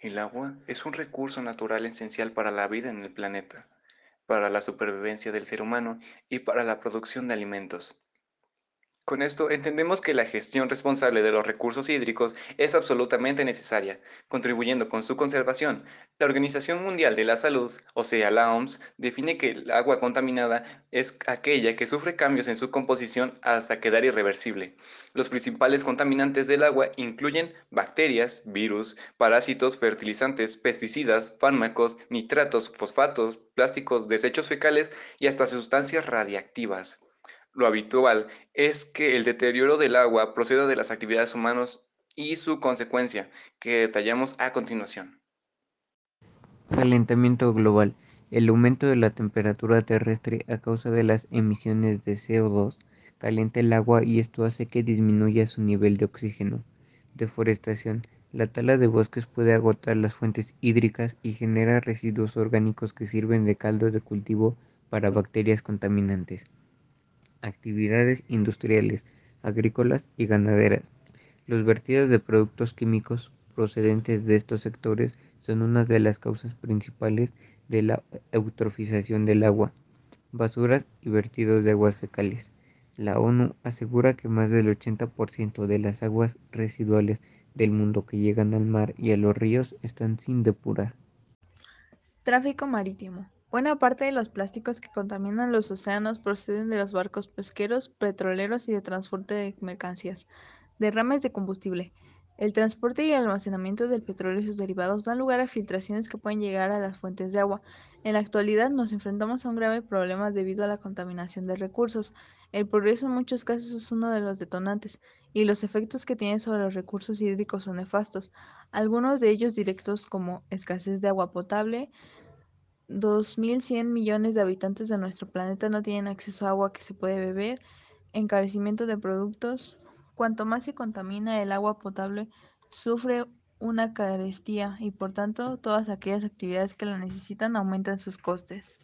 El agua es un recurso natural esencial para la vida en el planeta, para la supervivencia del ser humano y para la producción de alimentos. Con esto entendemos que la gestión responsable de los recursos hídricos es absolutamente necesaria, contribuyendo con su conservación. La Organización Mundial de la Salud, o sea, la OMS, define que el agua contaminada es aquella que sufre cambios en su composición hasta quedar irreversible. Los principales contaminantes del agua incluyen bacterias, virus, parásitos, fertilizantes, pesticidas, fármacos, nitratos, fosfatos, plásticos, desechos fecales y hasta sustancias radiactivas. Lo habitual es que el deterioro del agua proceda de las actividades humanas y su consecuencia, que detallamos a continuación. Calentamiento global. El aumento de la temperatura terrestre a causa de las emisiones de CO2 calienta el agua y esto hace que disminuya su nivel de oxígeno. Deforestación. La tala de bosques puede agotar las fuentes hídricas y genera residuos orgánicos que sirven de caldo de cultivo para bacterias contaminantes actividades industriales, agrícolas y ganaderas. Los vertidos de productos químicos procedentes de estos sectores son una de las causas principales de la eutrofización del agua, basuras y vertidos de aguas fecales. La ONU asegura que más del 80% de las aguas residuales del mundo que llegan al mar y a los ríos están sin depurar. Tráfico marítimo. Buena parte de los plásticos que contaminan los océanos proceden de los barcos pesqueros, petroleros y de transporte de mercancías. Derrames de combustible. El transporte y el almacenamiento del petróleo y sus derivados dan lugar a filtraciones que pueden llegar a las fuentes de agua. En la actualidad nos enfrentamos a un grave problema debido a la contaminación de recursos. El progreso en muchos casos es uno de los detonantes, y los efectos que tiene sobre los recursos hídricos son nefastos, algunos de ellos directos como escasez de agua potable, 2.100 millones de habitantes de nuestro planeta no tienen acceso a agua que se puede beber, encarecimiento de productos. Cuanto más se contamina el agua potable, sufre una carestía y por tanto todas aquellas actividades que la necesitan aumentan sus costes.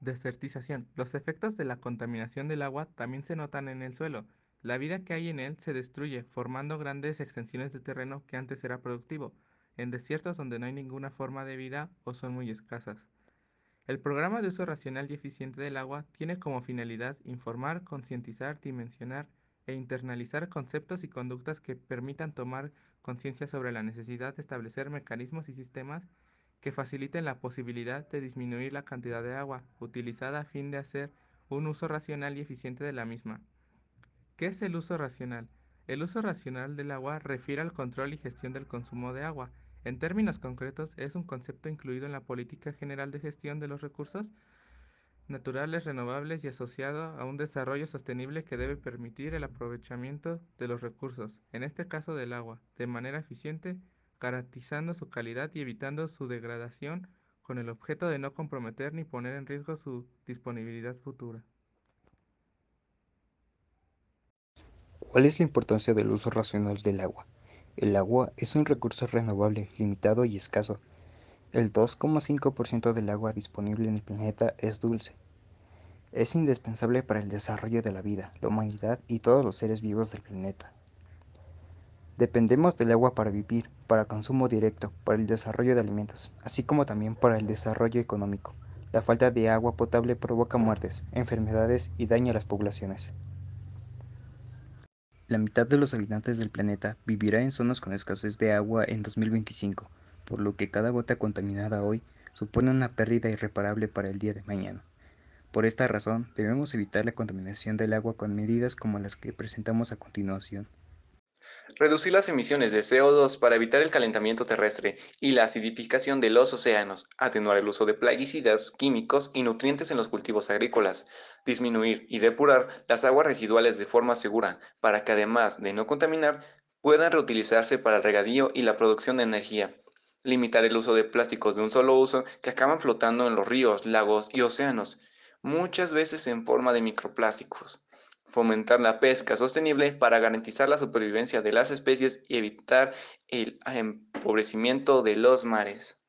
Desertización. Los efectos de la contaminación del agua también se notan en el suelo. La vida que hay en él se destruye, formando grandes extensiones de terreno que antes era productivo en desiertos donde no hay ninguna forma de vida o son muy escasas. El programa de uso racional y eficiente del agua tiene como finalidad informar, concientizar, dimensionar e internalizar conceptos y conductas que permitan tomar conciencia sobre la necesidad de establecer mecanismos y sistemas que faciliten la posibilidad de disminuir la cantidad de agua utilizada a fin de hacer un uso racional y eficiente de la misma. ¿Qué es el uso racional? El uso racional del agua refiere al control y gestión del consumo de agua, en términos concretos, es un concepto incluido en la Política General de Gestión de los Recursos naturales renovables y asociado a un desarrollo sostenible que debe permitir el aprovechamiento de los recursos, en este caso del agua, de manera eficiente, garantizando su calidad y evitando su degradación con el objeto de no comprometer ni poner en riesgo su disponibilidad futura. ¿Cuál es la importancia del uso racional del agua? El agua es un recurso renovable, limitado y escaso. El 2,5% del agua disponible en el planeta es dulce. Es indispensable para el desarrollo de la vida, la humanidad y todos los seres vivos del planeta. Dependemos del agua para vivir, para consumo directo, para el desarrollo de alimentos, así como también para el desarrollo económico. La falta de agua potable provoca muertes, enfermedades y daña a las poblaciones. La mitad de los habitantes del planeta vivirá en zonas con escasez de agua en 2025, por lo que cada gota contaminada hoy supone una pérdida irreparable para el día de mañana. Por esta razón, debemos evitar la contaminación del agua con medidas como las que presentamos a continuación. Reducir las emisiones de CO2 para evitar el calentamiento terrestre y la acidificación de los océanos, atenuar el uso de plaguicidas, químicos y nutrientes en los cultivos agrícolas, disminuir y depurar las aguas residuales de forma segura para que además de no contaminar, puedan reutilizarse para el regadío y la producción de energía, limitar el uso de plásticos de un solo uso que acaban flotando en los ríos, lagos y océanos, muchas veces en forma de microplásticos fomentar la pesca sostenible para garantizar la supervivencia de las especies y evitar el empobrecimiento de los mares.